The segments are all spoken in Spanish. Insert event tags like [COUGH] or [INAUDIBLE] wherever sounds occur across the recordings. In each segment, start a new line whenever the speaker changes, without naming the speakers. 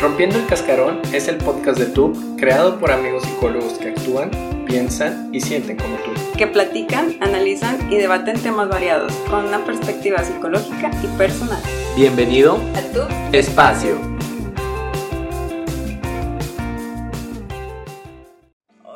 Rompiendo el Cascarón es el podcast de TUB creado por amigos psicólogos que actúan, piensan y sienten como tú.
Que platican, analizan y debaten temas variados con una perspectiva psicológica y personal.
Bienvenido
A tu
Espacio.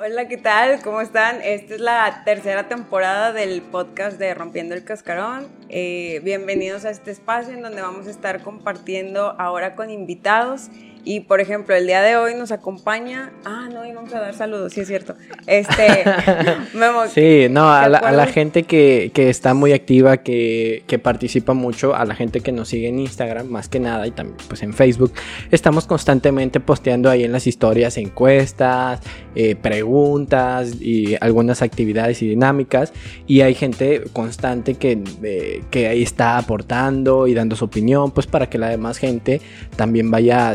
Hola, ¿qué tal? ¿Cómo están? Esta es la tercera temporada del podcast de Rompiendo el Cascarón. Eh, bienvenidos a este espacio en donde vamos a estar compartiendo ahora con invitados. Y por ejemplo, el día de hoy nos acompaña. Ah, no, íbamos a dar saludos, sí es cierto. Este. [LAUGHS] Memo,
Sí, no, a
¿te
la, a la
acuerdas?
gente que, que está muy activa, que, que participa mucho, a la gente que nos sigue en Instagram, más que nada, y también pues en Facebook, estamos constantemente posteando ahí en las historias encuestas, eh, preguntas y algunas actividades y dinámicas, y hay gente constante que, eh, que ahí está aportando y dando su opinión, pues para que la demás gente también vaya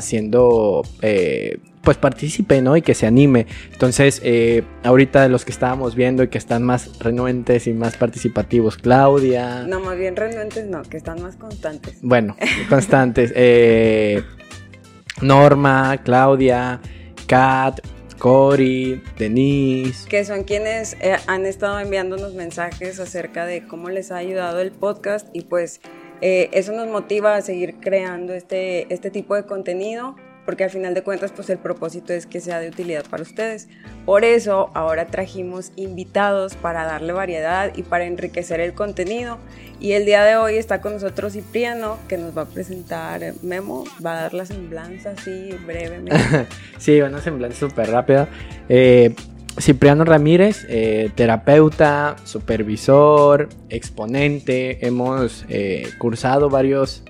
eh, pues participe, ¿no? Y que se anime. Entonces, eh, ahorita de los que estábamos viendo y que están más renuentes y más participativos, Claudia.
No, más bien renuentes no, que están más constantes.
Bueno, [LAUGHS] constantes. eh, Norma, Claudia, Kat, Cory, Denise.
que son quienes eh, han estado enviándonos mensajes acerca de cómo les ha ayudado el podcast y pues eh, eso nos motiva a seguir creando este, este tipo de contenido porque al final de cuentas pues el propósito es que sea de utilidad para ustedes. Por eso ahora trajimos invitados para darle variedad y para enriquecer el contenido y el día de hoy está con nosotros Cipriano que nos va a presentar Memo, va a dar la semblanza así brevemente. [LAUGHS]
Sí, una semblanza súper rápida. Eh, Cipriano Ramírez, eh, terapeuta, supervisor, exponente. Hemos eh, cursado varios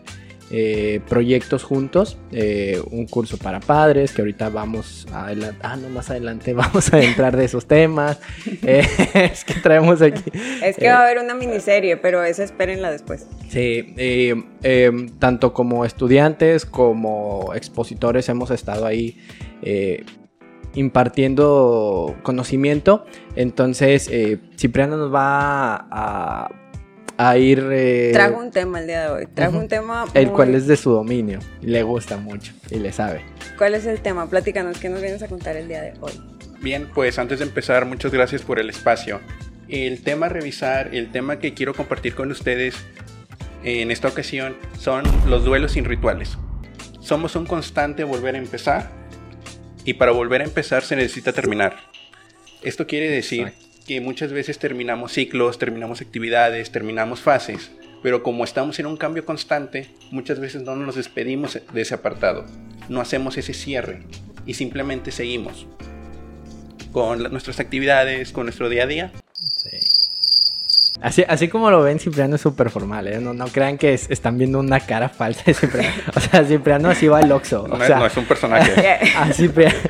eh, proyectos juntos. eh, un curso para padres, que ahorita vamos a adelan- Ah, no, más adelante [LAUGHS] vamos a entrar de esos temas. [LAUGHS] Eh, [LAUGHS] es que traemos aquí.
es que va a haber una miniserie, pero esa espérenla después.
Sí, tanto como estudiantes como expositores hemos estado ahí impartiendo conocimiento. Entonces, Cipriano nos va a, a ir... eh,
Trajo un tema el día de hoy. Trajo
ujú.
un tema.
el
muy-
cual es de su dominio. y Le gusta mucho y le sabe.
¿Cuál es el tema? Platícanos, ¿qué nos vienes a contar el día de hoy?
Bien, pues antes de empezar, muchas gracias por el espacio. El tema a revisar, el tema que quiero compartir con ustedes en esta ocasión son los duelos sin rituales. Somos un constante volver a empezar y para volver a empezar se necesita terminar. Esto quiere decir que muchas veces terminamos ciclos, terminamos actividades, terminamos fases, pero como estamos en un cambio constante, muchas veces no nos despedimos de ese apartado, no hacemos ese cierre y simplemente seguimos con nuestras actividades, con nuestro día a día.
Sí. Así, así como lo ven, Cipriano es súper formal, ¿eh? No, no crean que es- están viendo una cara falsa de Cipriano. O sea, Cipriano así va al Oxxo.
No,
O
es-
sea,
no es un personaje.
a [LAUGHS] Cipriano... [LAUGHS]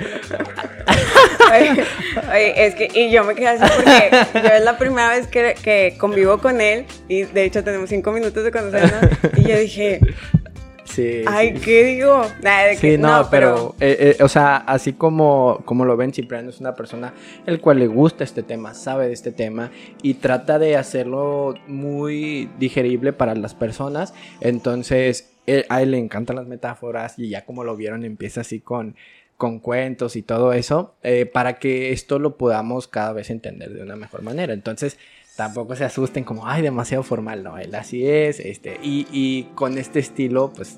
Oye, oye, es que, y yo me quedé así porque yo es la primera vez que, que convivo con él y de hecho tenemos cinco minutos de conocernos y yo dije,
Sí,
ay,
sí.
¿qué digo? De
Sí,
que,
no, pero, eh, eh, o sea, así como, como lo ven, Cipriano es una persona el cual le gusta este tema, sabe de este tema y trata de hacerlo muy digerible para las personas. Entonces, él- a él le encantan las metáforas y ya como lo vieron, empieza así con, con cuentos y todo eso, eh, para que esto lo podamos cada vez entender de una mejor manera. Entonces, tampoco se asusten como, ay, demasiado formal, no, él así es, este, y, y con este estilo, pues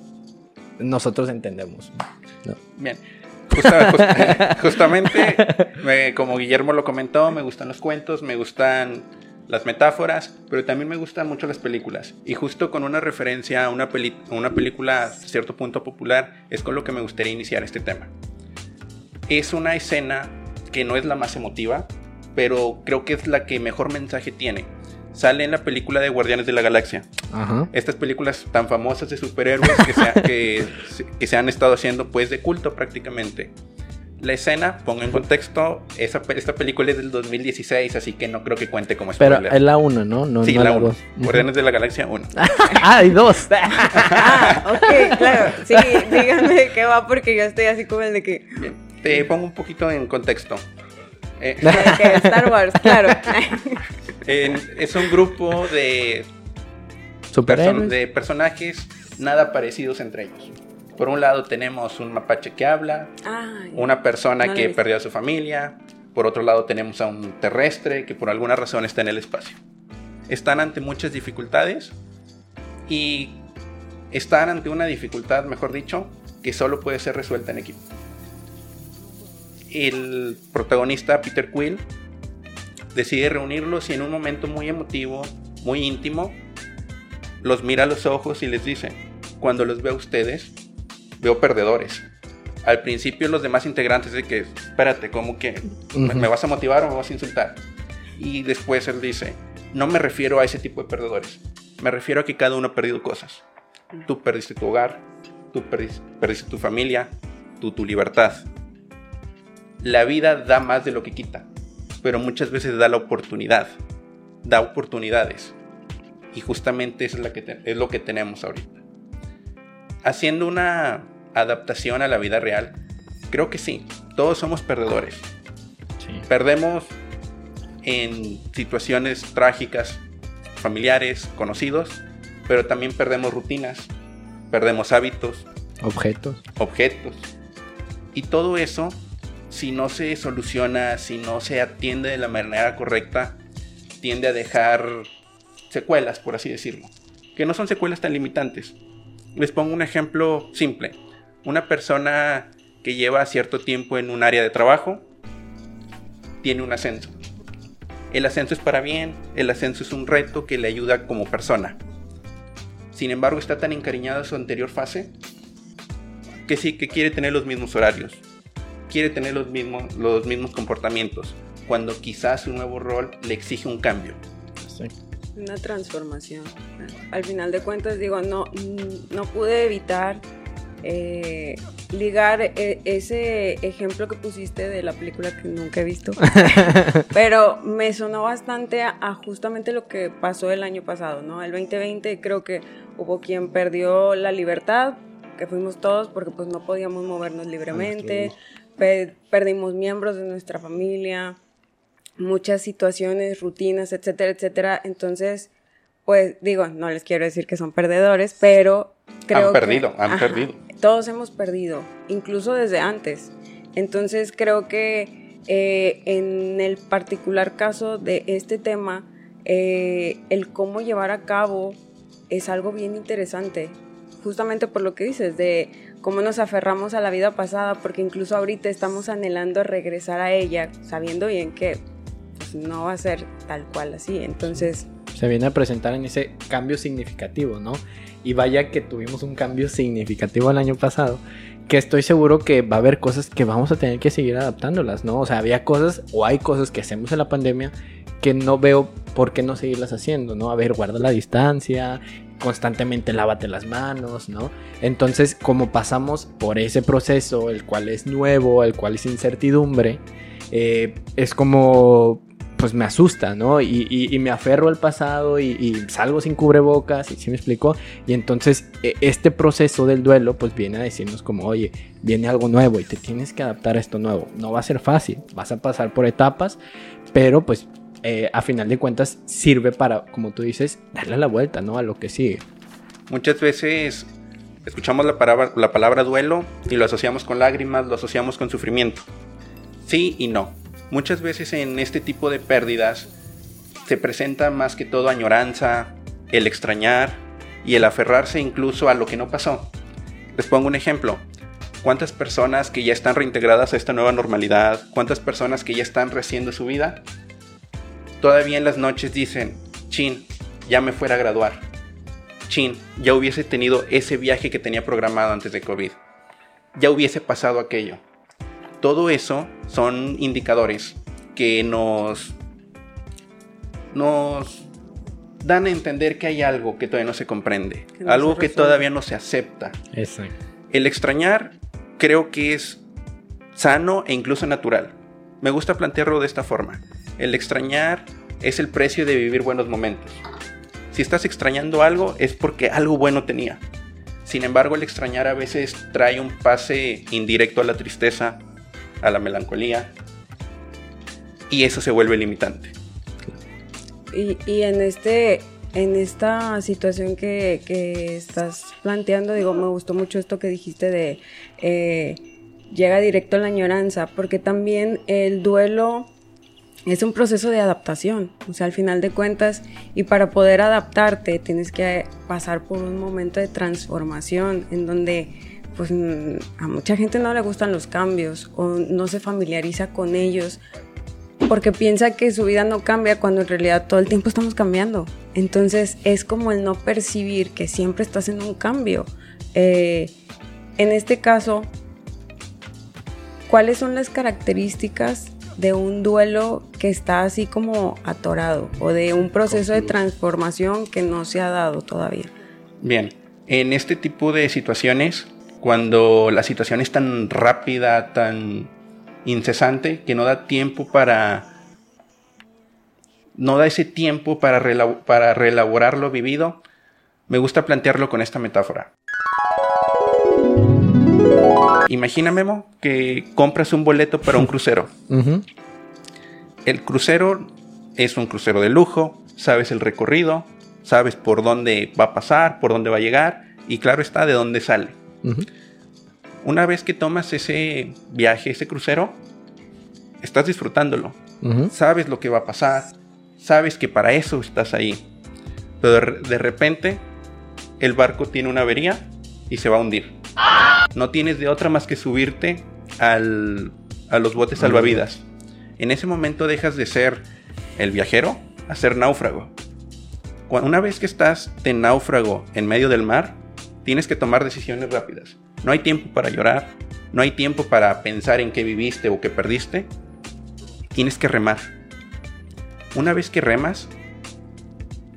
nosotros entendemos.
Bien. Justa- just- [LAUGHS] justamente, me- como Guillermo lo comentó, me gustan los cuentos, me gustan las metáforas, pero también me gustan mucho las películas. Y justo con una referencia a una, peli- una película a cierto punto popular, es con lo que me gustaría iniciar este tema. Es una escena que no es la más emotiva, pero creo que es la que mejor mensaje tiene. Sale en la película de Guardianes de la Galaxia.
Ajá.
estas películas tan famosas de superhéroes que se, que, se- que se han estado haciendo pues de culto prácticamente. La escena, pongo en contexto, esa, esta película es del 2016, así que no creo que cuente como
Pero
spoiler.
es la 1, ¿no? no
sí,
no
la 1.
dos.
Guardianes de la Galaxia 1. [LAUGHS]
ah, hay dos. [LAUGHS]
Ah, ok, claro. Sí, díganme qué va porque yo estoy así como el de que,
Bien, te pongo un poquito en contexto. Eh, [LAUGHS]
Star Wars, claro. [LAUGHS]
en- es un grupo de, perso- de personajes nada parecidos entre ellos. Por un lado tenemos un mapache que habla,
Ay,
una persona
no
que perdió a su familia, por otro lado tenemos a un terrestre que por alguna razón está en el espacio. Están ante muchas dificultades y están ante una dificultad, mejor dicho, que solo puede ser resuelta en equipo. El protagonista Peter Quill decide reunirlos y en un momento muy emotivo, muy íntimo, los mira a los ojos y les dice, cuando los veo a ustedes, veo perdedores. Al principio los demás integrantes de que, espérate, ¿cómo que me vas a motivar o me vas a insultar? Y después él dice, no me refiero a ese tipo de perdedores, me refiero a que cada uno ha perdido cosas. Tú perdiste tu hogar, tú perdiste, perdiste tu familia, tú tu libertad. La vida da más de lo que quita, pero muchas veces da la oportunidad, da oportunidades. Y justamente eso es, la que te- es lo que tenemos ahorita. Haciendo una adaptación a la vida real, creo que sí, todos somos perdedores.
Sí.
Perdemos en situaciones trágicas, familiares, conocidos, pero también perdemos rutinas, perdemos hábitos,
Objetos.
objetos. Y todo eso, si no se soluciona, si no se atiende de la manera correcta, tiende a dejar secuelas, por así decirlo. Que no son secuelas tan limitantes. Les pongo un ejemplo simple. Una persona que lleva cierto tiempo en un área de trabajo tiene un ascenso. El ascenso es para bien, el ascenso es un reto que le ayuda como persona. Sin embargo, está tan encariñado a su anterior fase que sí, que quiere tener los mismos horarios, quiere tener los mismos, los mismos comportamientos, cuando quizás su nuevo rol le exige un cambio.
Sí.
Una transformación. Al final de cuentas, digo, no, no pude evitar eh, ligar eh, ese ejemplo que pusiste de la película que nunca he visto. [LAUGHS] Pero me sonó bastante a, a justamente lo que pasó el año pasado, ¿no? El 2020 creo que hubo quien perdió la libertad, que fuimos todos porque pues no podíamos movernos libremente, pe- perdimos miembros de nuestra familia, muchas situaciones, rutinas, etcétera, etcétera. Entonces, pues digo, no les quiero decir que son perdedores, pero creo
Han perdido,
que,
han perdido.
Todos hemos perdido, incluso desde antes. Entonces, creo que eh, en el particular caso de este tema, eh, el cómo llevar a cabo es algo bien interesante, justamente por lo que dices, de cómo nos aferramos a la vida pasada, porque incluso ahorita estamos anhelando regresar a ella, sabiendo bien que pues, no va a ser tal cual así. Entonces,
Se viene a presentar en ese cambio significativo, ¿no? Y vaya que tuvimos un cambio significativo el año pasado, que estoy seguro que va a haber cosas que vamos a tener que seguir adaptándolas, ¿no? O sea, había cosas o hay cosas que hacemos en la pandemia que no veo por qué no seguirlas haciendo, ¿no? A ver, guarda la distancia, constantemente lávate las manos, ¿no? Entonces, como pasamos por ese proceso, el cual es nuevo, el cual es incertidumbre, eh, es como, pues me asusta, ¿no? Y, y- y me aferro al pasado y, y salgo sin cubrebocas, y ¿sí me explico? Y entonces e- este proceso del duelo, pues viene a decirnos como, oye, viene algo nuevo y te tienes que adaptar a esto nuevo. No va a ser fácil, vas a pasar por etapas, pero pues eh, a final de cuentas sirve para, como tú dices, darle la vuelta, ¿no? A lo que sigue.
Muchas veces escuchamos la palabra, la palabra duelo y lo asociamos con lágrimas, lo asociamos con sufrimiento. Sí y no. Muchas veces en este tipo de pérdidas se presenta más que todo añoranza, el extrañar y el aferrarse incluso a lo que no pasó. Les pongo un ejemplo. ¿Cuántas personas que ya están reintegradas a esta nueva normalidad? ¿Cuántas personas que ya están rehaciendo su vida? Todavía en las noches dicen, chin, ya me fuera a graduar. Chin, ya hubiese tenido ese viaje que tenía programado antes de COVID. Ya hubiese pasado aquello. Todo eso son indicadores que nos nos dan a entender que hay algo que todavía no se comprende,
no
algo
se
que todavía no se acepta.
Exacto.
El extrañar creo que es sano e incluso natural. Me gusta plantearlo de esta forma. El extrañar es el precio de vivir buenos momentos. Si estás extrañando algo es porque algo bueno tenía. Sin embargo, el extrañar a veces trae un pase indirecto a la tristeza, a la melancolía, y eso se vuelve limitante.
Y, y en este en esta situación que, que, estás planteando, digo, me gustó mucho esto que dijiste de eh, llega directo a la añoranza, porque también el duelo es un proceso de adaptación, o sea, al final de cuentas, y para poder adaptarte tienes que pasar por un momento de transformación en donde pues a mucha gente no le gustan los cambios o no se familiariza con ellos porque piensa que su vida no cambia cuando en realidad todo el tiempo estamos cambiando. Entonces es como el no percibir que siempre estás en un cambio. Eh, en este caso, ¿cuáles son las características de un duelo que está así como atorado o de un proceso de transformación que no se ha dado todavía?
Bien, en este tipo de situaciones, cuando la situación es tan rápida, tan incesante, que no da tiempo para... No da ese tiempo para, para reelaborar lo vivido, me gusta plantearlo con esta metáfora. Imagina, Memo, que compras un boleto para un [LAUGHS] crucero. El crucero es un crucero de lujo, sabes el recorrido, sabes por dónde va a pasar, por dónde va a llegar y claro está de dónde sale. Una vez que tomas ese viaje, ese crucero, estás disfrutándolo. Sabes lo que va a pasar, sabes que para eso estás ahí. Pero de repente el barco tiene una avería y se va a hundir. No tienes de otra más que subirte a los botes salvavidas. En ese momento dejas de ser el viajero a ser náufrago. Una vez que estás de náufrago en medio del mar, tienes que tomar decisiones rápidas. No hay tiempo para llorar, no hay tiempo para pensar en qué viviste o qué perdiste. Tienes que remar. Una vez que remas,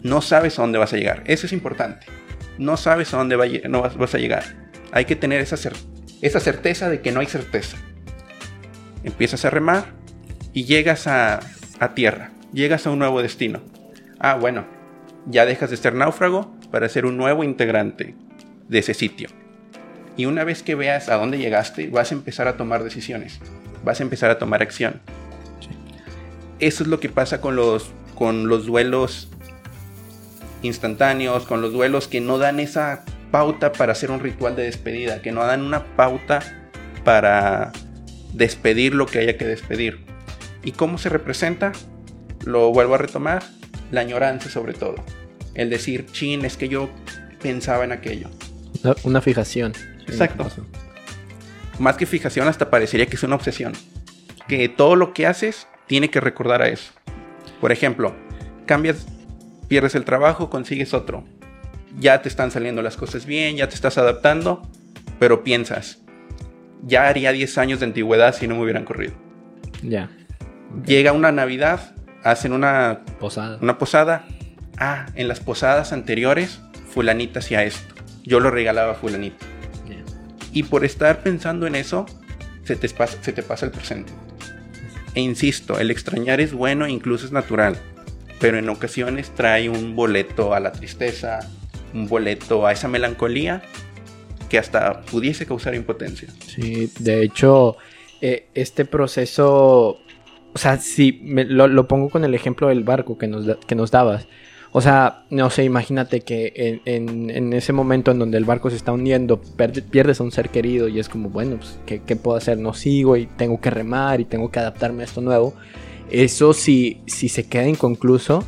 no sabes a dónde vas a llegar. Eso es importante. No sabes a dónde vas a llegar. Hay que tener esa, esa certeza de que no hay certeza. Empiezas a remar y llegas a, a tierra. Llegas a un nuevo destino. Ah, bueno, ya dejas de ser náufrago para ser un nuevo integrante de ese sitio. Y una vez que veas a dónde llegaste, vas a empezar a tomar decisiones, vas a empezar a tomar acción. Eso es lo que pasa con los, con los duelos instantáneos, con los duelos que no dan esa pauta para hacer un ritual de despedida, que no dan una pauta para despedir lo que haya que despedir. ¿Y cómo se representa? Lo vuelvo a retomar, la añoranza sobre todo. El decir, chin, es que yo pensaba en aquello.
Una fijación.
Exacto. Más que fijación, hasta parecería que es una obsesión. Que todo lo que haces tiene que recordar a eso. Por ejemplo, cambias, pierdes el trabajo, consigues otro. Ya te están saliendo las cosas bien, ya te estás adaptando, pero piensas, ya haría 10 años de antigüedad si no me hubieran corrido.
Ya.
Llega una Navidad, hacen una
posada.
Una posada. Ah, en las posadas anteriores, fulanita hacía esto. Yo lo regalaba a fulanita. Y por estar pensando en eso, se te, pasa, se te pasa el presente. E insisto, el extrañar es bueno e incluso es natural, pero en ocasiones trae un boleto a la tristeza, un boleto a esa melancolía que hasta pudiese causar impotencia.
Sí, de hecho, eh, este proceso, o sea, si lo, pongo con el ejemplo del barco que nos, que nos dabas, o sea, no sé, imagínate que en, ese momento en donde el barco se está hundiendo, pierdes a un ser querido y es como, bueno, pues, ¿qué, puedo hacer? No sigo y tengo que remar y tengo que adaptarme a esto nuevo. Eso si, si se queda inconcluso,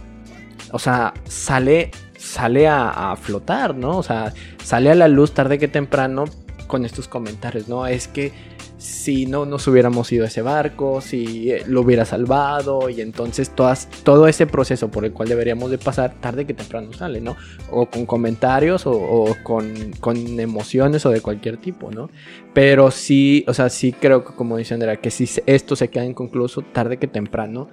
o sea, sale, sale a, flotar, ¿no? O sea, sale a la luz tarde que temprano con estos comentarios, ¿no? Es que si no nos hubiéramos ido a ese barco, si eh, lo hubiera salvado y entonces todas, todo ese proceso por el cual deberíamos de pasar tarde que temprano sale, ¿no? O con comentarios o, con, emociones o de cualquier tipo, ¿no? Pero sí, o sea, sí creo que como dice Andrea, que si esto se queda inconcluso tarde que temprano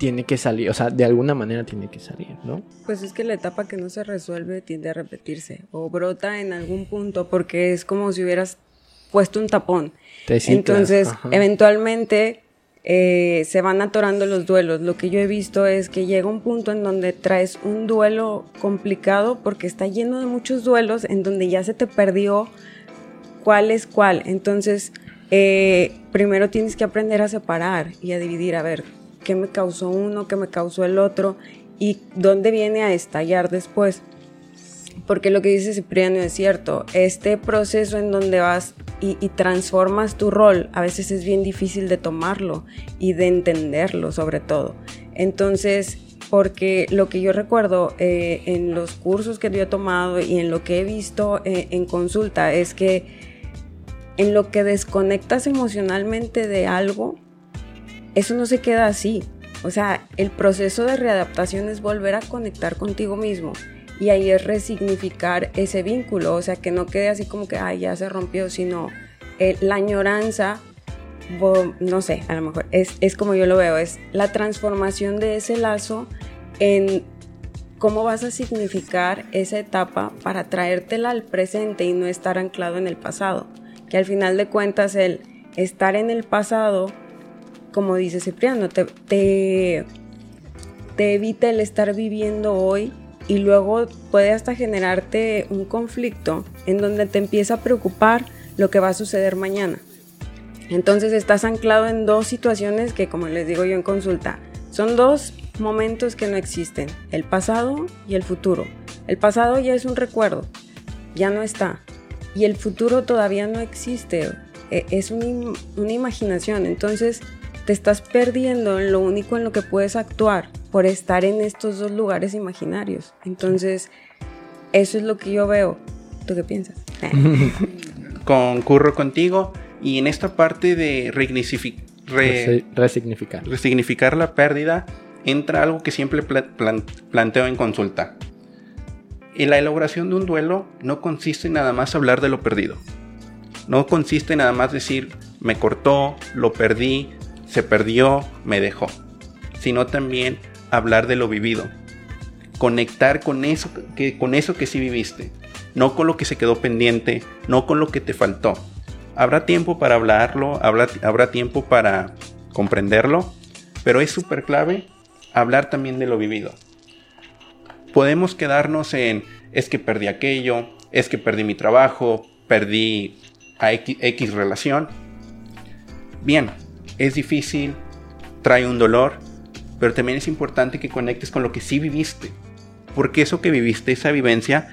tiene que salir, o sea, de alguna manera tiene que salir, ¿no?
Pues es que la etapa que no se resuelve tiende a repetirse o brota en algún punto porque es como si hubieras puesto un tapón entonces, eventualmente eh, se van atorando los duelos. Lo que yo he visto es que llega un punto en donde traes un duelo complicado porque está lleno de muchos duelos en donde ya se te perdió cuál es cuál. Entonces, eh, primero tienes que aprender a separar y a dividir, a ver, qué me causó uno, qué me causó el otro. y dónde viene a estallar después. Porque lo que dice Cipriano es cierto, este proceso en donde vas y, transformas tu rol, a veces es bien difícil de tomarlo y de entenderlo sobre todo. Entonces, porque lo que yo recuerdo eh, en los cursos que yo he tomado y en lo que he visto eh, en consulta es que en lo que desconectas emocionalmente de algo, eso no se queda así. O sea, el proceso de readaptación es volver a conectar contigo mismo y ahí es resignificar ese vínculo, o sea, que no quede así como que, ay, ya se rompió, sino eh, la añoranza, no sé, a lo mejor es, es como yo lo veo, es la transformación de ese lazo en cómo vas a significar esa etapa para traértela al presente y no estar anclado en el pasado. Que al final de cuentas el estar en el pasado, como dice Cipriano, te, te, evita el estar viviendo hoy y luego puede hasta generarte un conflicto en donde te empieza a preocupar lo que va a suceder mañana. Entonces estás anclado en dos situaciones que, como les digo yo en consulta, son dos momentos que no existen, el pasado y el futuro. El pasado ya es un recuerdo, ya no está. Y el futuro todavía no existe, e, es una imaginación. Entonces te estás perdiendo en lo único en lo que puedes actuar por estar en estos dos lugares imaginarios. Entonces, eso es lo que yo veo. ¿Tú qué piensas? [LAUGHS]
Concurro contigo y en esta parte de
resignificar.
resignificar la pérdida, entra algo que siempre planteo en consulta. Y la elaboración de un duelo no consiste en nada más hablar de lo perdido. No consiste en nada más decir, me cortó, lo perdí, se perdió, me dejó. Sino también hablar de lo vivido. Conectar con eso que, con eso que sí viviste. No con lo que se quedó pendiente, no con lo que te faltó. Habrá tiempo para hablarlo, habrá, habrá tiempo para comprenderlo, pero es súper clave hablar también de lo vivido. Podemos quedarnos en es que perdí aquello, es que perdí mi trabajo, perdí a X relación. Bien, es difícil, trae un dolor, pero también es importante que conectes con lo que sí viviste. Porque eso que viviste, esa vivencia,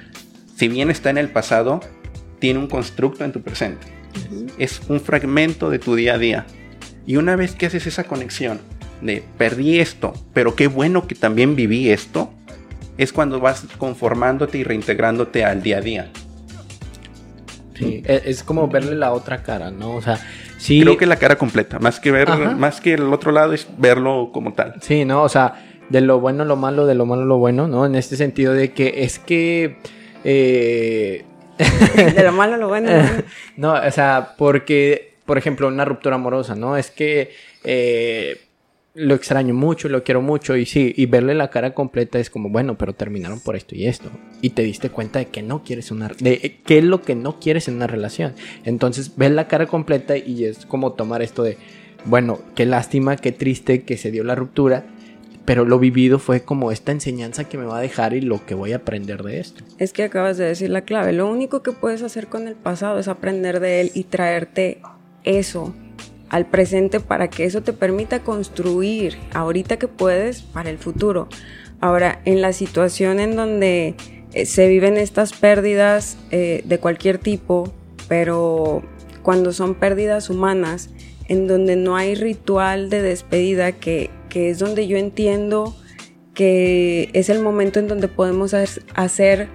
si bien está en el pasado, tiene un constructo en tu presente. Es un fragmento de tu día a día. Y una vez que haces esa conexión de perdí esto, pero qué bueno que también viví esto, es cuando vas conformándote y reintegrándote al día a día.
Sí, e, es como verle la otra cara, ¿no? O sea,
sí. Creo que la cara completa, más que ver, más que el otro lado es verlo como tal.
Sí, ¿no? O sea, de lo bueno lo malo, de lo malo lo bueno, ¿no? En este sentido de que es que.
Eh... de lo malo lo bueno. [LAUGHS]
no, o sea, porque, por ejemplo, una ruptura amorosa, ¿no? Es que. Eh lo extraño mucho, lo quiero mucho y sí, y verle la cara completa es como, bueno, pero terminaron por esto y esto. Y te diste cuenta de que no quieres una... de qué es lo que no quieres en una relación. Entonces, ves la cara completa y es como tomar esto de, bueno, qué lástima, qué triste que se dio la ruptura, pero lo vivido fue como esta enseñanza que me va a dejar y lo que voy a aprender de esto.
Es que acabas de decir la clave, lo único que puedes hacer con el pasado es aprender de él y traerte eso al presente para que eso te permita construir ahorita que puedes para el futuro. Ahora, en la situación en donde eh, se viven estas pérdidas eh, de cualquier tipo, pero cuando son pérdidas humanas, en donde no hay ritual de despedida, que, que es donde yo entiendo que es el momento en donde podemos hacer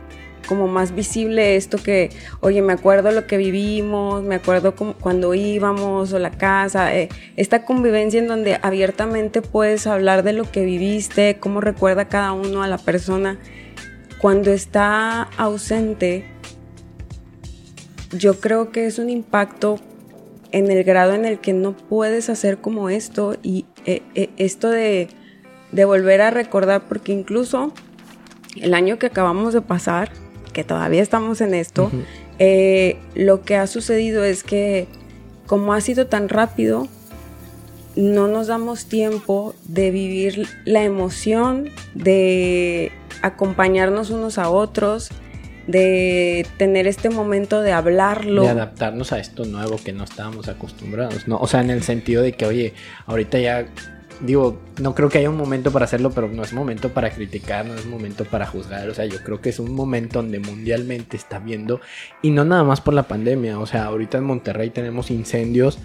como más visible esto que, oye, me acuerdo lo que vivimos, me acuerdo cuando íbamos o la casa, eh, esta convivencia en donde abiertamente puedes hablar de lo que viviste, cómo recuerda cada uno a la persona. Cuando está ausente, yo creo que es un impacto en el grado en el que no puedes hacer como esto y eh, eh, esto de, de volver a recordar, porque incluso el año que acabamos de pasar, que todavía estamos en esto, eh, lo que ha sucedido es que como ha sido tan rápido, no nos damos tiempo de vivir la emoción, de acompañarnos unos a otros, de tener este momento de hablarlo.
De adaptarnos a esto nuevo que no estábamos acostumbrados, ¿no? O sea, en el sentido de que, oye, ahorita ya digo, no creo que haya un momento para hacerlo, pero no es momento para criticar, no es momento para juzgar. O sea, yo creo que es un momento donde mundialmente está viendo, y no nada más por la pandemia. O sea, ahorita en Monterrey tenemos incendios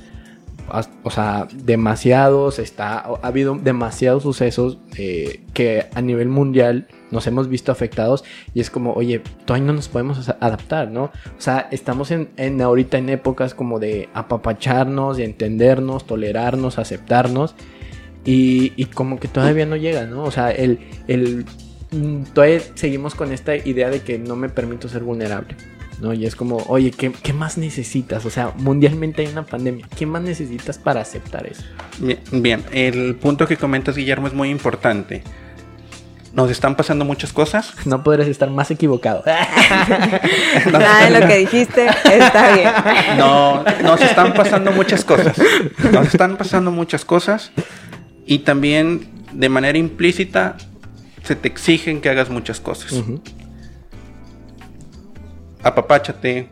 o sea, demasiados, está, ha habido demasiados sucesos eh, que a nivel mundial nos hemos visto afectados y es como, oye, todavía no nos podemos adaptar, ¿no? O sea, estamos en, en ahorita en épocas como de apapacharnos, de entendernos, tolerarnos, aceptarnos y, y como que todavía no llega, ¿no? O sea, el, el, mm, todavía seguimos con esta idea de que no me permito ser vulnerable. ¿no? Y es como, oye, ¿qué, más necesitas? O sea, mundialmente hay una pandemia. ¿Qué más necesitas para aceptar eso?
Bien, el punto que comentas, Guillermo, es muy importante. Nos están pasando muchas cosas. [LAUGHS]
No podrías estar más equivocado. [LAUGHS]
Nada de lo que dijiste está bien.
No, nos están pasando muchas cosas. Nos están pasando muchas cosas. Y también, de manera implícita, se te exigen que hagas muchas cosas apapáchate,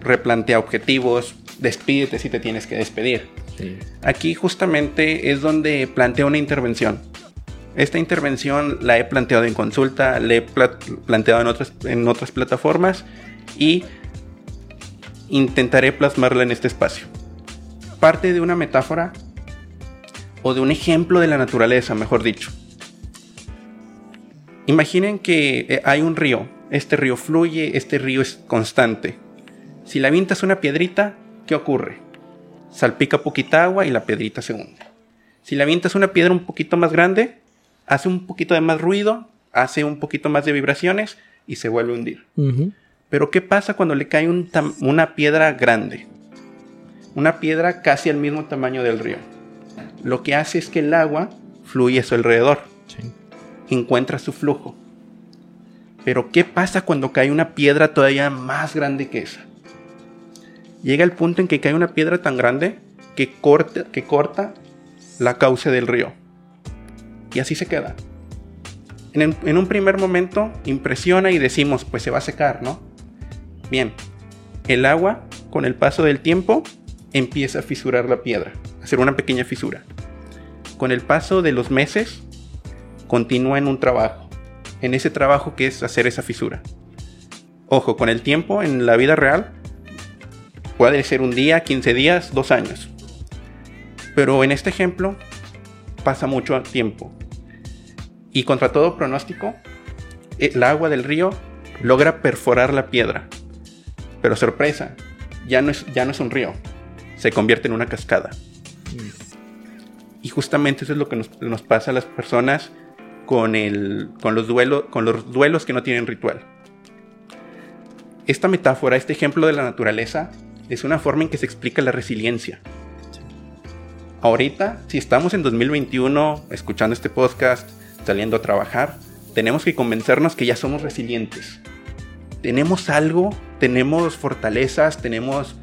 replantea objetivos, despídete si te tienes que despedir. Aquí justamente es donde planteo una intervención. Esta intervención la he planteado en consulta, la he planteado en otras, en otras plataformas y intentaré plasmarla en este espacio. Parte de una metáfora o de un ejemplo de la naturaleza, mejor dicho. Imaginen que eh, hay un río este río fluye, este río es constante. Si la avientas una piedrita, ¿qué ocurre? Salpica poquita agua y la piedrita se hunde. Si la avientas una piedra un poquito más grande, hace un poquito de más ruido, hace un poquito más de vibraciones y se vuelve a hundir. Pero ¿qué pasa cuando le cae una piedra grande? Una piedra casi al mismo tamaño del río. Lo que hace es que el agua fluye a su alrededor. Encuentra su flujo. Pero ¿qué pasa cuando cae una piedra todavía más grande que esa? Llega el punto en que cae una piedra tan grande que corta, que corta la cauce del río. Y así se queda. En, en, un primer momento impresiona y decimos, pues se va a secar, ¿no? Bien, el agua, con el paso del tiempo, empieza a fisurar la piedra, hacer una pequeña fisura. Con el paso de los meses, continúa en un trabajo en ese trabajo que es hacer esa fisura. Ojo, con el tiempo en la vida real puede ser un día, 15 días, dos años. Pero en este ejemplo pasa mucho tiempo. Y contra todo pronóstico, el agua del río logra perforar la piedra. Pero sorpresa, ya no es, ya no es un río, se convierte en una cascada. Y justamente eso es lo que nos, pasa a las personas con, el, con, los duelos, con los duelos que no tienen ritual. Esta metáfora, este ejemplo de la naturaleza, es una forma en que se explica la resiliencia. Ahorita, si estamos en 2021 escuchando este podcast, saliendo a trabajar, tenemos que convencernos que ya somos resilientes. Tenemos algo, tenemos fortalezas, tenemos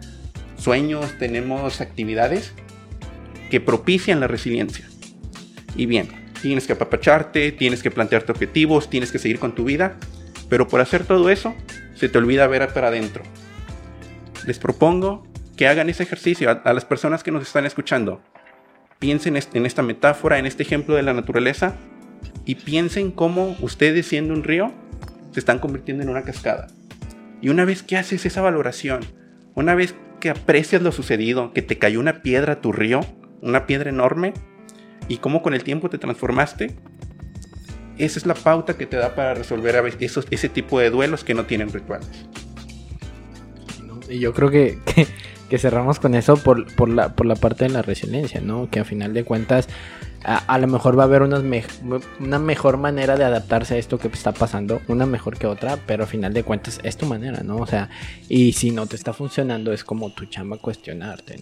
sueños, tenemos actividades que propician la resiliencia. Y bien, tienes que apapacharte, tienes que plantearte objetivos, tienes que seguir con tu vida, pero por hacer todo eso, se te olvida ver para adentro. Les propongo que hagan ese ejercicio a, las personas que nos están escuchando. Piensen en esta metáfora, en este ejemplo de la naturaleza, y piensen cómo ustedes siendo un río se están convirtiendo en una cascada. Y una vez que haces esa valoración, una vez que aprecias lo sucedido, que te cayó una piedra a tu río, una piedra enorme, y cómo con el tiempo te transformaste, esa es la pauta que te da para resolver a esos, ese tipo de duelos que no tienen rituales.
Y yo creo [LAUGHS] que, que, cerramos con eso por, por, la, por la parte de la resiliencia, ¿no? Que a final de cuentas a, lo mejor va a haber unas una mejor manera de adaptarse a esto que está pasando, una mejor que otra, pero a final de cuentas es tu manera, ¿no? O sea, y si no te está funcionando es como tu chamba cuestionarte.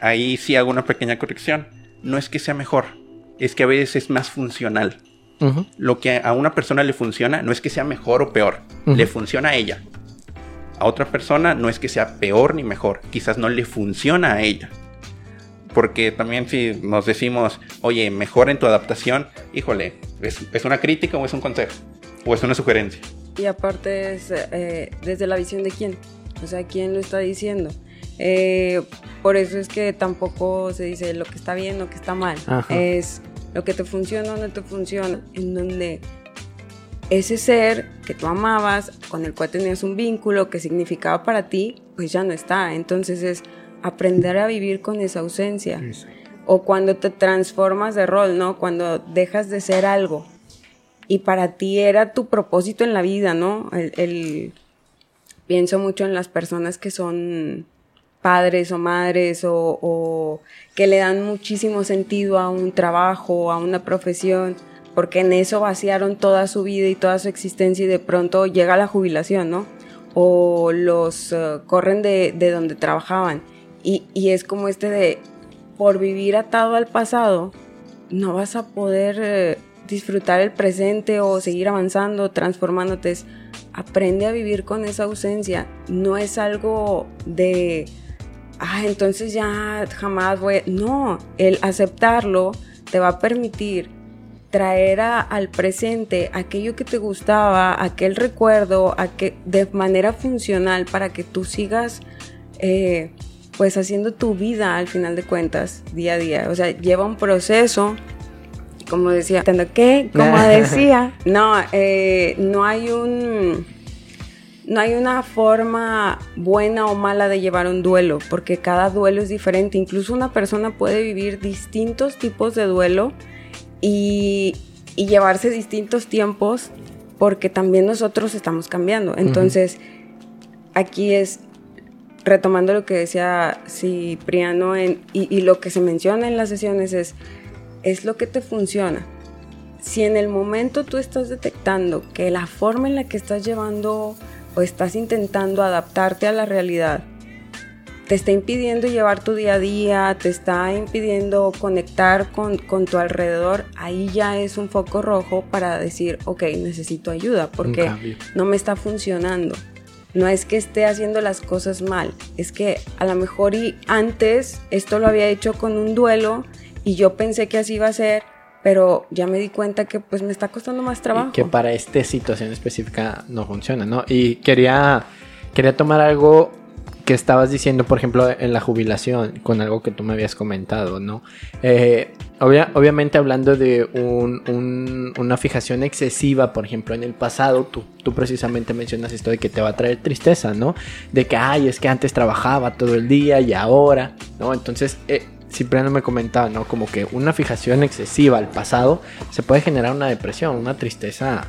Ahí sí hago una pequeña corrección no es que sea mejor, es que a veces es más funcional. Lo que a una persona le funciona no es que sea mejor o peor, le funciona a ella. A otra persona no es que sea peor ni mejor, quizás no le funciona a ella. Porque también si nos decimos, oye, mejora en tu adaptación, híjole, ¿es, una crítica o es un consejo? ¿O es una sugerencia?
Y aparte es eh, desde la visión de quién, o sea, quién lo está diciendo. Eh, por eso es que tampoco se dice lo que está bien, lo que está mal. Es lo que te funciona o no te funciona, en donde ese ser que tú amabas, con el cual tenías un vínculo que significaba para ti, pues ya no está. Entonces es aprender a vivir con esa ausencia. O cuando te transformas de rol, ¿no? Cuando dejas de ser algo. Y para ti era tu propósito en la vida, ¿no? El, pienso mucho en las personas que son padres o madres o, o que le dan muchísimo sentido a un trabajo, a una profesión porque en eso vaciaron toda su vida y toda su existencia y de pronto llega la jubilación, ¿no? O los eh, corren de, donde trabajaban. Y, es como este de, por vivir atado al pasado, no vas a poder eh, disfrutar el presente o seguir avanzando, transformándote. aprende a vivir con esa ausencia. No es algo de, ah, entonces ya jamás voy. No, el aceptarlo te va a permitir traer al presente aquello que te gustaba, aquel recuerdo, a que, de manera funcional para que tú sigas eh, pues haciendo tu vida al final de cuentas, día a día. O sea, lleva un proceso, como decía, ¿qué? Como [LAUGHS] decía, no, eh, no hay un... No hay una forma buena o mala de llevar un duelo, porque cada duelo es diferente. Incluso una persona puede vivir distintos tipos de duelo y, llevarse distintos tiempos porque también nosotros estamos cambiando. Entonces, aquí es retomando lo que decía Cipriano en, y, lo que se menciona en las sesiones es, es lo que te funciona. Si en el momento tú estás detectando que la forma en la que estás llevando o estás intentando adaptarte a la realidad te está impidiendo llevar tu día a día, te está impidiendo conectar con, tu alrededor, ahí ya es un foco rojo para decir, ok, necesito ayuda porque no me está funcionando. No es que esté haciendo las cosas mal, es que a lo mejor y antes esto lo había hecho con un duelo y yo pensé que así iba a ser, pero ya me di cuenta que pues me está costando más trabajo.
que para esta situación específica no funciona, ¿no? Y quería, quería tomar algo que estabas diciendo, por ejemplo, en la jubilación, con algo que tú me habías comentado, ¿no? Eh, obviamente hablando de una fijación excesiva, por ejemplo, en el pasado, tú, tú, precisamente mencionas esto de que te va a traer tristeza, ¿no? De que, ay, es que antes trabajaba todo el día y ahora, ¿no? Entonces, eh, Cipriano me comentaba, ¿no? Como que una fijación excesiva al pasado se puede generar una depresión, una tristeza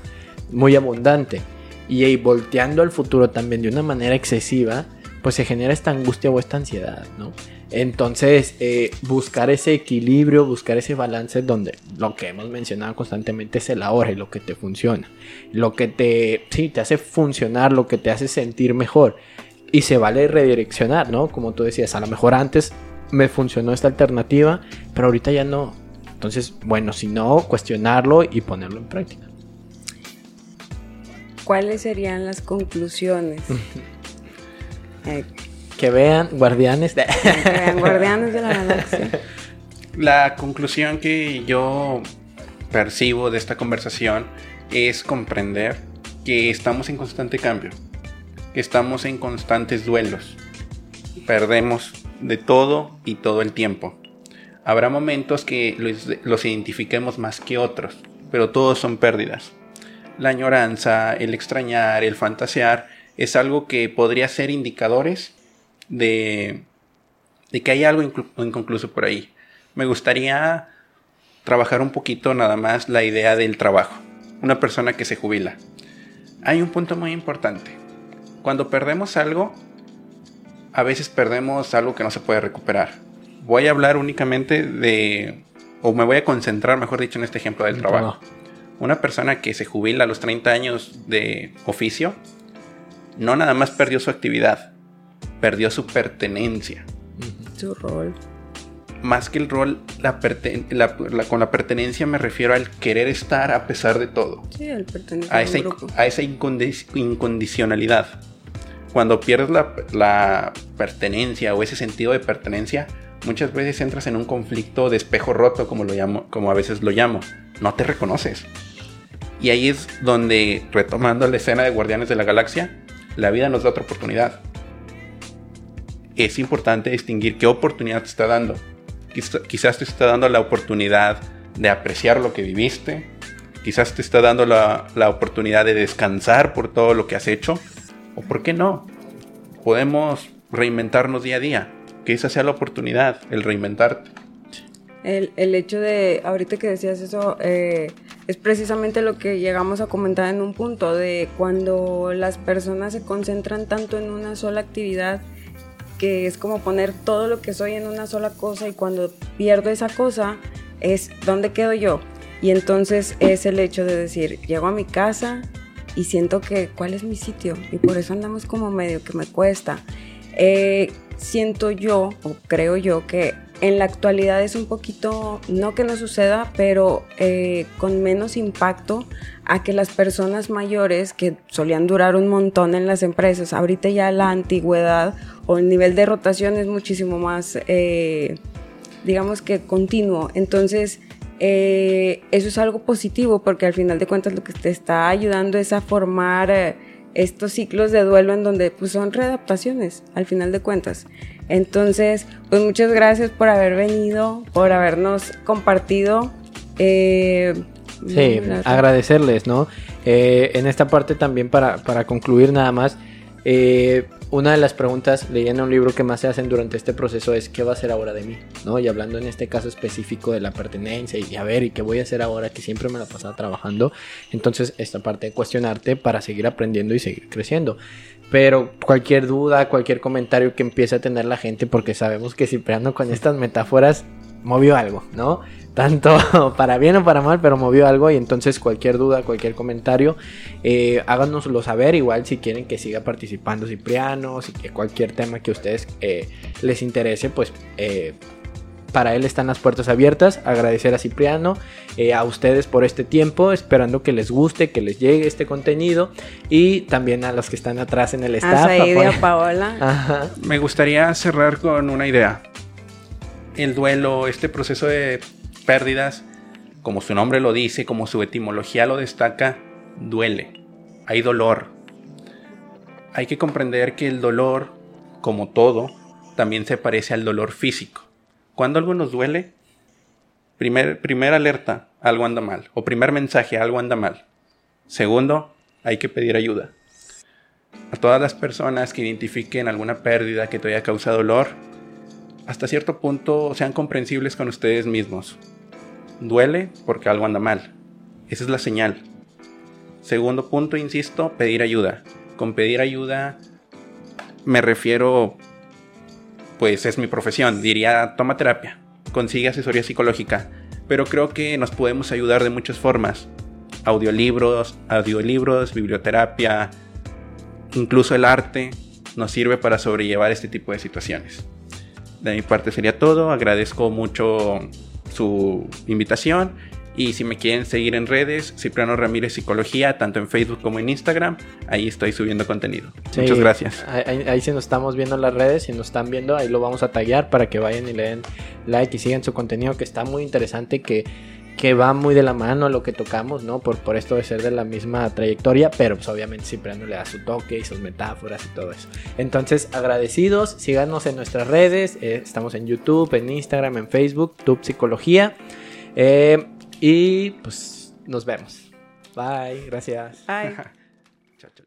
muy abundante. Y volteando al futuro también de una manera excesiva, pues se genera esta angustia o esta ansiedad, ¿no? Entonces, eh, buscar ese equilibrio, buscar ese balance donde lo que hemos mencionado constantemente es el ahora y lo que te funciona. Lo que te, sí, te hace funcionar, lo que te hace sentir mejor. Y se vale redireccionar, ¿no? Como tú decías, a lo mejor antes me funcionó esta alternativa, pero ahorita ya no. Entonces, bueno, si no, cuestionarlo y ponerlo en práctica.
¿Cuáles serían las conclusiones? [LAUGHS]
que vean Guardianes de... [LAUGHS]
Guardianes de la Galaxia.
La conclusión que yo percibo de esta conversación es comprender que estamos en constante cambio, que estamos en constantes duelos. Perdemos de todo y todo el tiempo. Habrá momentos que los, los identifiquemos más que otros, pero todos son pérdidas. La añoranza, el extrañar, el fantasear es algo que podría ser indicadores de, de que hay algo inconcluso por ahí. Me gustaría trabajar un poquito nada más la idea del trabajo. Una persona que se jubila. Hay un punto muy importante. Cuando perdemos algo, a veces perdemos algo que no se puede recuperar. Voy a hablar únicamente de, o me voy a concentrar, mejor dicho, en este ejemplo del trabajo. Una persona que se jubila a los 30 años de oficio, no nada más perdió su actividad, perdió su pertenencia.
Su rol.
Más que el rol, la con la pertenencia me refiero al querer estar a pesar de todo.
Sí, al pertenecer
a, esa, a esa incondicionalidad. Cuando pierdes la, pertenencia o ese sentido de pertenencia, muchas veces entras en un conflicto de espejo roto, como, lo llamo, como a veces lo llamo. No te reconoces. Y ahí es donde, retomando la escena de Guardianes de la Galaxia, la vida nos da otra oportunidad. Es importante distinguir qué oportunidad te está dando. Quizás te está dando la oportunidad de apreciar lo que viviste. Quizás te está dando la, la oportunidad de descansar por todo lo que has hecho. O por qué no, podemos reinventarnos día a día. Que esa sea la oportunidad, el reinventarte.
El, el hecho de, ahorita que decías eso, eh, es precisamente lo que llegamos a comentar en un punto, de cuando las personas se concentran tanto en una sola actividad, que es como poner todo lo que soy en una sola cosa y cuando pierdo esa cosa, es dónde quedo yo. Y entonces es el hecho de decir, llego a mi casa y siento que cuál es mi sitio y por eso andamos como medio que me cuesta. Eh, siento yo, o creo yo, que en la actualidad es un poquito, no que no suceda, pero eh, con menos impacto a que las personas mayores que solían durar un montón en las empresas, ahorita ya la antigüedad o el nivel de rotación es muchísimo más, eh, digamos que continuo. Entonces, eh, eso es algo positivo porque al final de cuentas lo que te está ayudando es a formar estos ciclos de duelo en donde pues son readaptaciones al final de cuentas. Entonces, pues muchas gracias por haber venido, por habernos compartido.
Eh, sí, agradecerles, ¿no? en esta parte también para, para concluir nada más, eh, una de las preguntas leyendo un libro que más se hacen durante este proceso es ¿qué va a ser ahora de mí? ¿No? Y hablando en este caso específico de la pertenencia y a ver, ¿y qué voy a hacer ahora que siempre me la pasaba trabajando? Entonces, esta parte de cuestionarte para seguir aprendiendo y seguir creciendo. Pero cualquier duda, cualquier comentario que empiece a tener la gente, porque sabemos que Cipriano con estas metáforas movió algo, ¿no? tanto [LAUGHS] para bien o para mal, pero movió algo y entonces cualquier duda, cualquier comentario, eh, háganoslo saber, igual si quieren que siga participando Cipriano, si que cualquier tema que a ustedes eh, les interese, pues eh, para él están las puertas abiertas, agradecer a Cipriano, eh, a ustedes por este tiempo, esperando que les guste, que les llegue este contenido y también a los que están atrás en el staff.
A Paola. [LAUGHS]
Me gustaría cerrar con una idea. El duelo, este proceso de pérdidas, como su nombre lo dice, como su etimología lo destaca, duele. Hay dolor. Hay que comprender que el dolor, como todo, también se parece al dolor físico. Cuando algo nos duele, primer, alerta, algo anda mal. O primer mensaje, algo anda mal. Segundo, hay que pedir ayuda. A todas las personas que identifiquen alguna pérdida que te haya causado dolor, hasta cierto punto sean comprensibles con ustedes mismos. Duele porque algo anda mal. Esa es la señal. Segundo punto, insisto, pedir ayuda. Con pedir ayuda me refiero, pues es mi profesión, diría toma terapia, consigue asesoría psicológica, pero creo que nos podemos ayudar de muchas formas. Audiolibros, audiolibros, biblioterapia, incluso el arte nos sirve para sobrellevar este tipo de situaciones. De mi parte sería todo, agradezco mucho su invitación. Y si me quieren seguir en redes, Cipriano Ramírez Psicología, tanto en Facebook como en Instagram, ahí estoy subiendo contenido. Muchas gracias.
Ahí, ahí, si nos estamos viendo en las redes, si nos están viendo, ahí lo vamos a taggear para que vayan y le den like y sigan su contenido que está muy interesante, que que va muy de la mano a lo que tocamos, ¿no? Por, por esto de ser de la misma trayectoria, pero pues obviamente siempre le da su toque y sus metáforas y todo eso. Entonces, agradecidos, síganos en nuestras redes, eh, estamos en YouTube, en Instagram, en Facebook, Tube Psicología. Eh, y pues nos vemos. Bye, gracias.
Bye. [LAUGHS]